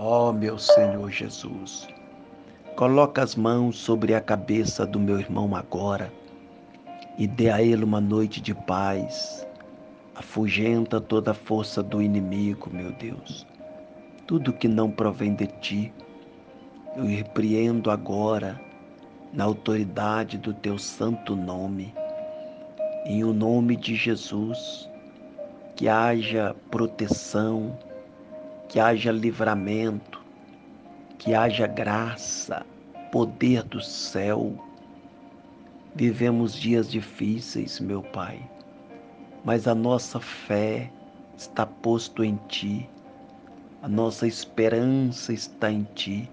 Ó oh, meu Senhor Jesus, coloca as mãos sobre a cabeça do meu irmão agora e dê a ele uma noite de paz. Afugenta toda a força do inimigo, meu Deus. Tudo que não provém de ti, eu repreendo agora na autoridade do teu santo nome. Em o nome de Jesus, que haja proteção, que haja livramento, que haja graça, poder do céu. Vivemos dias difíceis, meu Pai, mas a nossa fé está posto em Ti, a nossa esperança está em Ti.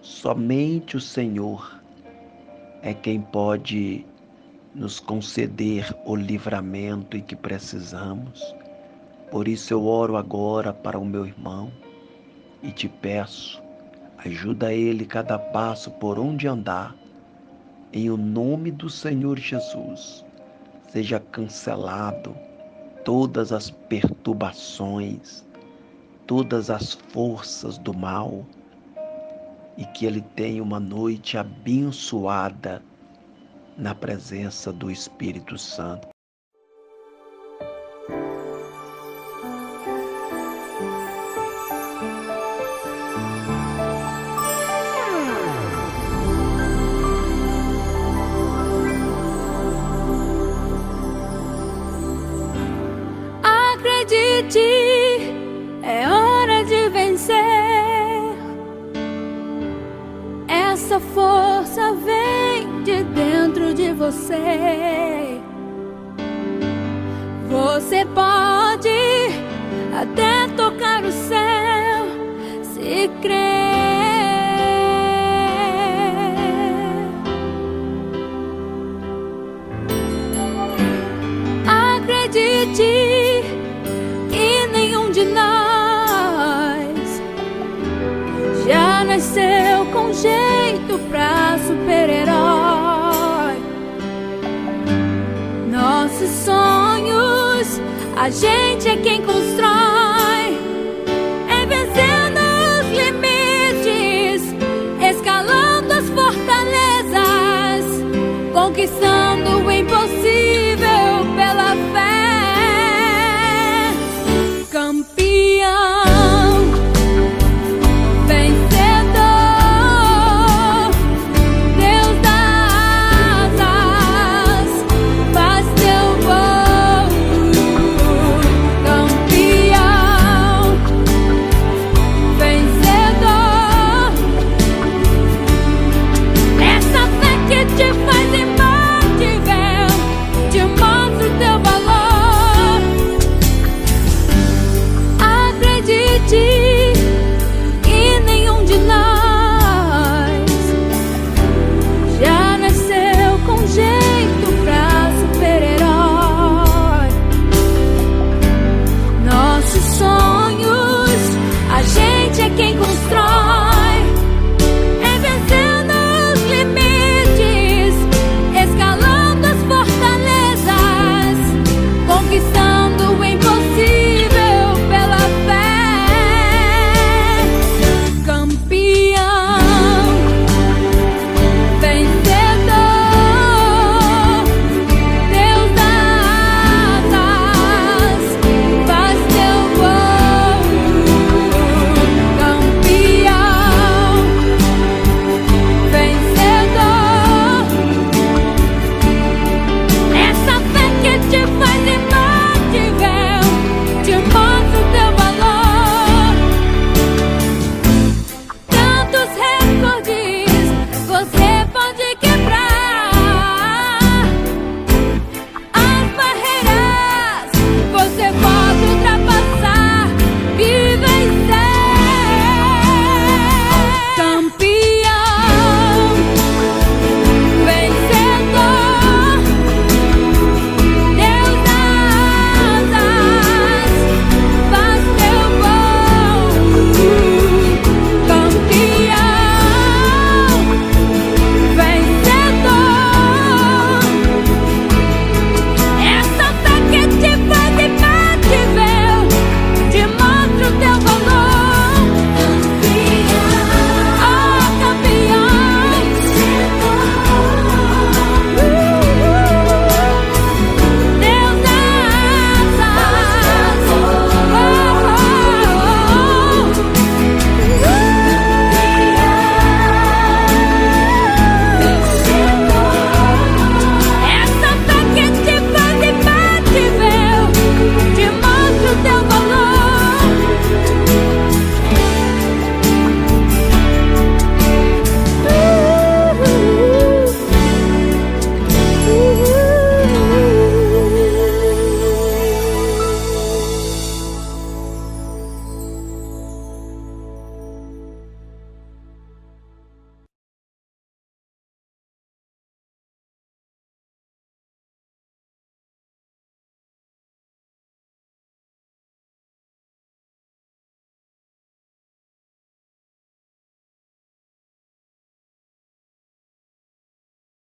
Somente o Senhor é quem pode nos conceder o livramento em que precisamos por isso eu oro agora para o meu irmão e te peço, ajuda ele cada passo por onde andar, em o nome do Senhor Jesus. Seja cancelado todas as perturbações, todas as forças do mal e que ele tenha uma noite abençoada na presença do Espírito Santo. Força vem de dentro de você. Você pode até tocar o céu se crer. Acredite. Jeito pra super-herói. Nossos sonhos, a gente é quem constrói.